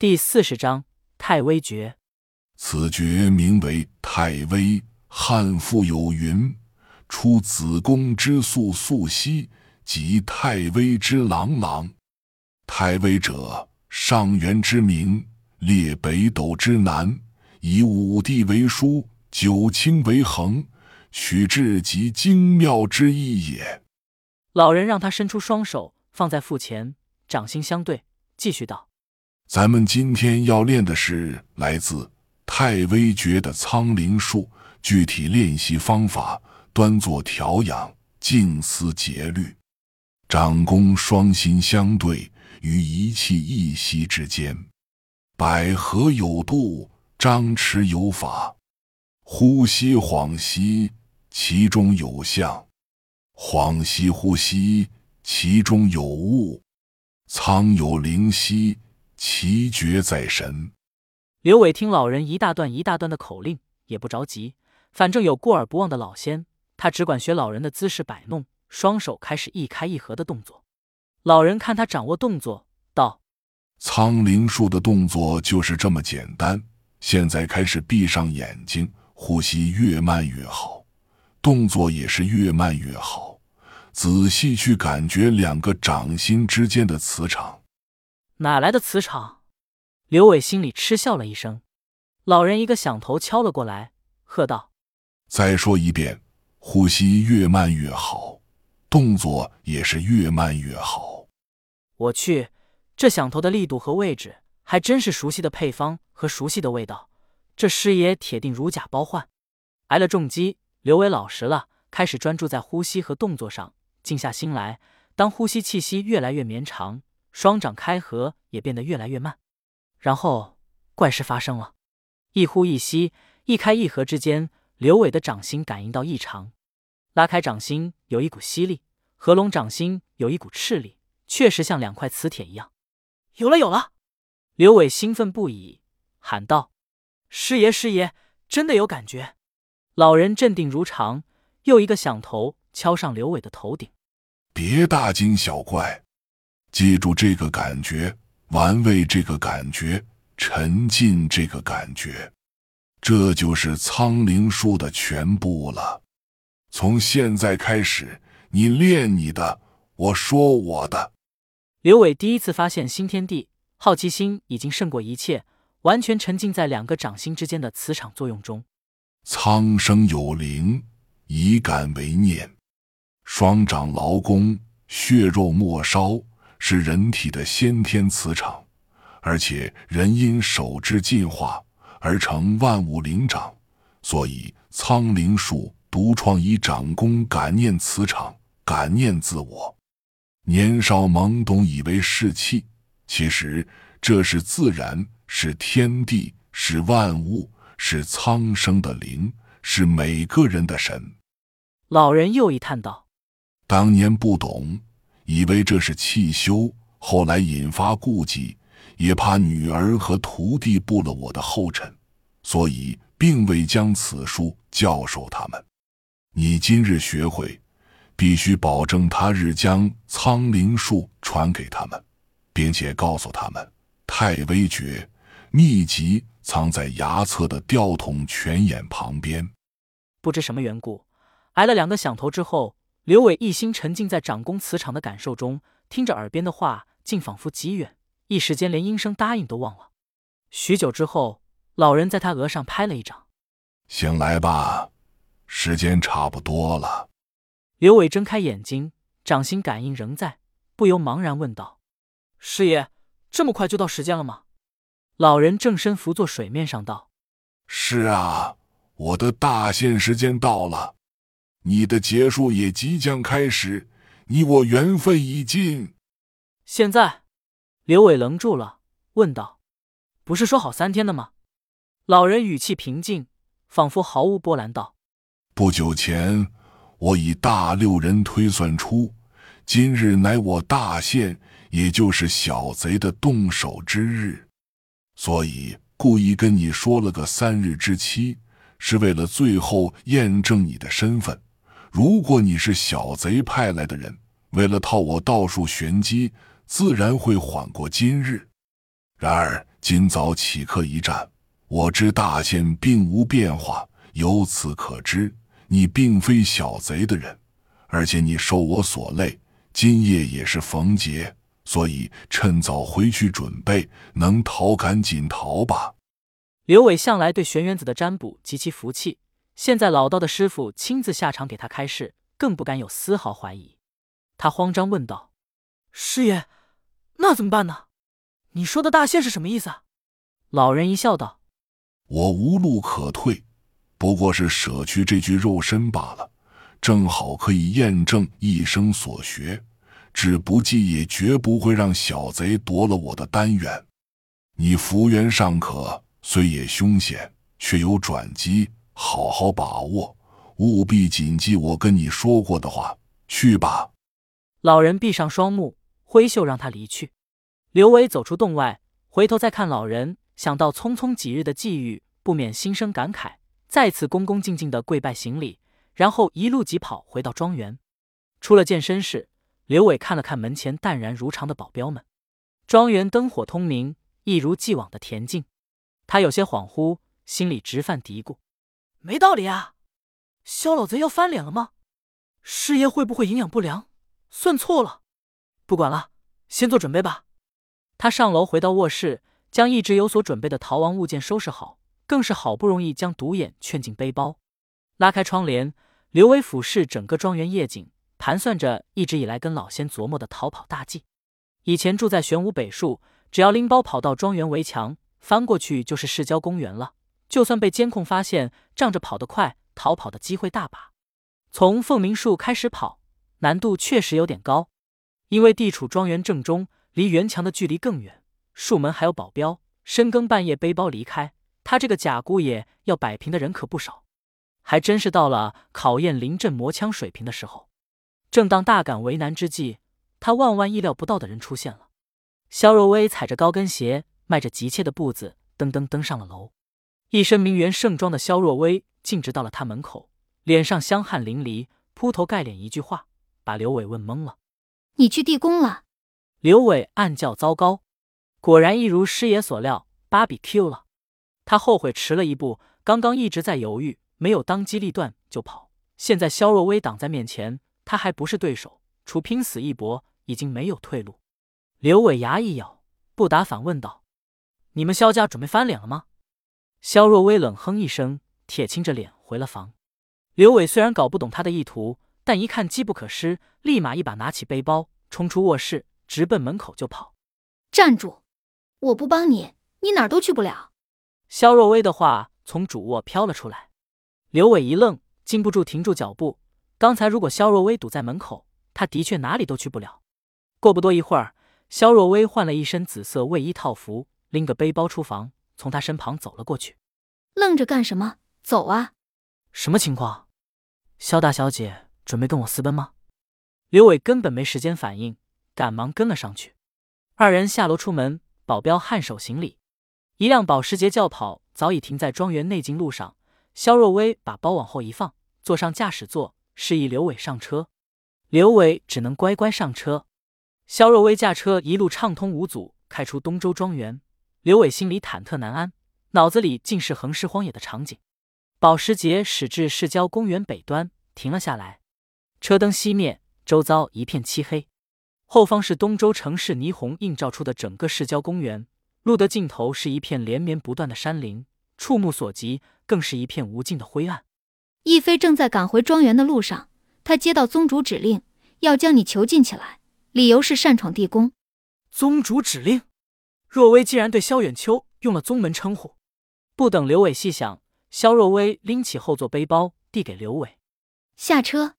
第四十章太微诀。此诀名为太微。汉赋有云：“出子宫之素素兮，即太微之朗朗。”太微者，上元之名，列北斗之南，以五帝为枢，九卿为衡，取至极精妙之意也。老人让他伸出双手，放在腹前，掌心相对，继续道：“咱们今天要练的是来自太微诀的苍灵术，具体练习方法：端坐调养，静思节律，掌弓双心相对于一气一息之间，百合有度，张弛有法，呼吸恍兮，其中有象。”恍兮呼吸，其中有物；苍有灵犀，其绝在神。刘伟听老人一大段一大段的口令，也不着急，反正有过耳不忘的老仙，他只管学老人的姿势摆弄，双手开始一开一合的动作。老人看他掌握动作，道：“苍灵术的动作就是这么简单。现在开始闭上眼睛，呼吸越慢越好，动作也是越慢越好。”仔细去感觉两个掌心之间的磁场，哪来的磁场？刘伟心里嗤笑了一声。老人一个响头敲了过来，喝道：“再说一遍，呼吸越慢越好，动作也是越慢越好。”我去，这响头的力度和位置，还真是熟悉的配方和熟悉的味道。这师爷铁定如假包换。挨了重击，刘伟老实了，开始专注在呼吸和动作上。静下心来，当呼吸气息越来越绵长，双掌开合也变得越来越慢。然后，怪事发生了：一呼一吸、一开一合之间，刘伟的掌心感应到异常。拉开掌心有一股吸力，合拢掌心有一股斥力，确实像两块磁铁一样。有了，有了！刘伟兴奋不已，喊道：“师爷，师爷，真的有感觉！”老人镇定如常，又一个响头。敲上刘伟的头顶，别大惊小怪，记住这个感觉，玩味这个感觉，沉浸这个感觉，这就是苍灵术的全部了。从现在开始，你练你的，我说我的。刘伟第一次发现新天地，好奇心已经胜过一切，完全沉浸在两个掌心之间的磁场作用中。苍生有灵，以感为念。双掌劳宫，血肉末梢，是人体的先天磁场，而且人因手之进化而成万物灵长，所以苍灵术独创以掌功感念磁场，感念自我。年少懵懂以为是气，其实这是自然，是天地，是万物，是苍生的灵，是每个人的神。老人又一叹道。当年不懂，以为这是气修，后来引发顾忌，也怕女儿和徒弟步了我的后尘，所以并未将此术教授他们。你今日学会，必须保证他日将苍灵术传给他们，并且告诉他们，太微诀秘籍藏在牙侧的吊桶泉眼旁边。不知什么缘故，挨了两个响头之后。刘伟一心沉浸在掌功磁场的感受中，听着耳边的话，竟仿佛极远，一时间连应声答应都忘了。许久之后，老人在他额上拍了一掌：“醒来吧，时间差不多了。”刘伟睁开眼睛，掌心感应仍在，不由茫然问道：“师爷，这么快就到时间了吗？”老人正身伏坐水面上道：“是啊，我的大限时间到了。”你的结束也即将开始，你我缘分已尽。现在，刘伟愣住了，问道：“不是说好三天的吗？”老人语气平静，仿佛毫无波澜道：“不久前，我以大六人推算出，今日乃我大限，也就是小贼的动手之日，所以故意跟你说了个三日之期，是为了最后验证你的身份。”如果你是小贼派来的人，为了套我道术玄机，自然会缓过今日。然而今早起客一战，我知大限并无变化，由此可知你并非小贼的人，而且你受我所累，今夜也是逢劫，所以趁早回去准备，能逃赶紧逃吧。刘伟向来对玄元子的占卜极其服气，现在老道的师傅亲自下场给他开示，更不敢有丝毫怀疑。他慌张问道：“师爷，那怎么办呢？你说的大限是什么意思？”啊老人一笑道：“我无路可退，不过是舍去这具肉身罢了，正好可以验证一生所学。只不济也绝不会让小贼夺了我的丹元。你福缘尚可，虽也凶险，却有转机，好好把握，务必谨记我跟你说过的话。去吧。”老人闭上双目，挥袖让他离去。刘伟走出洞外，回头再看老人，想到匆匆几日的际遇，不免心生感慨，再次恭恭敬敬的跪拜行礼，然后一路疾跑回到庄园。出了健身室，刘伟看了看门前淡然如常的保镖们，庄园灯火通明，一如既往的恬静。他有些恍惚，心里直犯嘀咕：没道理啊！萧老贼要翻脸了吗？师爷会不会营养不良？算错了，不管了，先做准备吧。他上楼回到卧室，将一直有所准备的逃亡物件收拾好，更是好不容易将独眼劝进背包。拉开窗帘，刘伟俯视整个庄园夜景，盘算着一直以来跟老仙琢磨的逃跑大计。以前住在玄武北树，只要拎包跑到庄园围墙，翻过去就是市郊公园了。就算被监控发现，仗着跑得快，逃跑的机会大把。从凤鸣树开始跑。难度确实有点高，因为地处庄园正中，离园墙的距离更远，树门还有保镖。深更半夜背包离开，他这个假姑爷要摆平的人可不少，还真是到了考验临阵磨枪水平的时候。正当大感为难之际，他万万意料不到的人出现了。肖若薇踩着高跟鞋，迈着急切的步子，噔噔登上了楼。一身名媛盛装的肖若薇径直到了他门口，脸上香汗淋漓，铺头盖脸一句话。把刘伟问懵了，你去地宫了？刘伟暗叫糟糕，果然一如师爷所料，芭比 Q 了。他后悔迟了一步，刚刚一直在犹豫，没有当机立断就跑。现在肖若薇挡在面前，他还不是对手，除拼死一搏，已经没有退路。刘伟牙一咬，不答，反问道：“你们肖家准备翻脸了吗？”肖若薇冷哼一声，铁青着脸回了房。刘伟虽然搞不懂他的意图。但一看机不可失，立马一把拿起背包，冲出卧室，直奔门口就跑。站住！我不帮你，你哪儿都去不了。肖若薇的话从主卧飘了出来，刘伟一愣，禁不住停住脚步。刚才如果肖若薇堵在门口，他的确哪里都去不了。过不多一会儿，肖若薇换了一身紫色卫衣套服，拎个背包出房，从他身旁走了过去。愣着干什么？走啊！什么情况？肖大小姐。准备跟我私奔吗？刘伟根本没时间反应，赶忙跟了上去。二人下楼出门，保镖颔首行礼。一辆保时捷轿跑早已停在庄园内径路上。肖若薇把包往后一放，坐上驾驶座，示意刘伟上车。刘伟只能乖乖上车。肖若薇驾车一路畅通无阻，开出东周庄园。刘伟心里忐忑难安，脑子里尽是横尸荒野的场景。保时捷驶至市郊公园北端，停了下来。车灯熄灭，周遭一片漆黑。后方是东周城市霓虹映照出的整个市郊公园，路的尽头是一片连绵不断的山林，触目所及更是一片无尽的灰暗。逸飞正在赶回庄园的路上，他接到宗主指令，要将你囚禁起来，理由是擅闯地宫。宗主指令？若薇竟然对萧远秋用了宗门称呼。不等刘伟细想，萧若薇拎起后座背包递给刘伟，下车。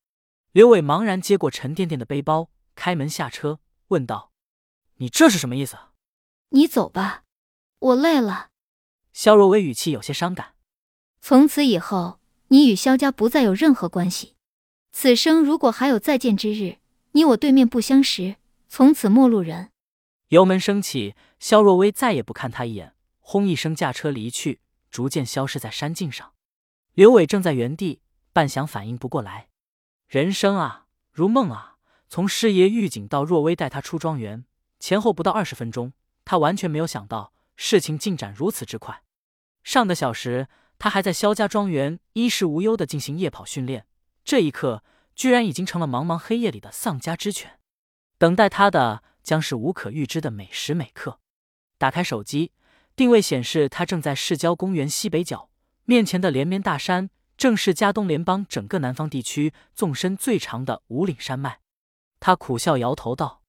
刘伟茫然接过沉甸甸的背包，开门下车，问道：“你这是什么意思？”“你走吧，我累了。”萧若薇语气有些伤感。“从此以后，你与萧家不再有任何关系。此生如果还有再见之日，你我对面不相识，从此陌路人。”油门升起，肖若薇再也不看他一眼，轰一声驾车离去，逐渐消失在山径上。刘伟正在原地，半晌反应不过来。人生啊，如梦啊！从师爷预警到若薇带他出庄园，前后不到二十分钟，他完全没有想到事情进展如此之快。上个小时，他还在肖家庄园衣食无忧的进行夜跑训练，这一刻，居然已经成了茫茫黑夜里的丧家之犬。等待他的将是无可预知的每时每刻。打开手机，定位显示他正在市郊公园西北角，面前的连绵大山正是加东联邦整个南方地区纵深最长的五岭山脉。他苦笑摇头道：“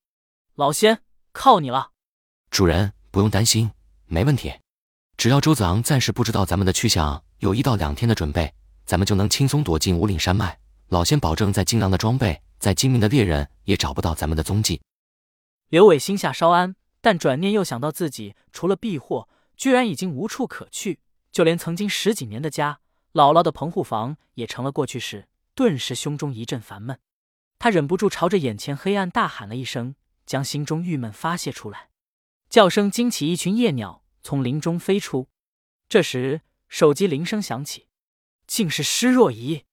老仙，靠你了。”主人不用担心，没问题。只要周子昂暂时不知道咱们的去向，有一到两天的准备，咱们就能轻松躲进五岭山脉。老仙保证，再精良的装备，再精明的猎人，也找不到咱们的踪迹。刘伟心下稍安，但转念又想到自己除了避祸，居然已经无处可去，就连曾经十几年的家姥姥的棚户房也成了过去式，顿时胸中一阵烦闷。他忍不住朝着眼前黑暗大喊了一声，将心中郁闷发泄出来。叫声惊起一群夜鸟，从林中飞出。这时，手机铃声响起，竟是施若仪。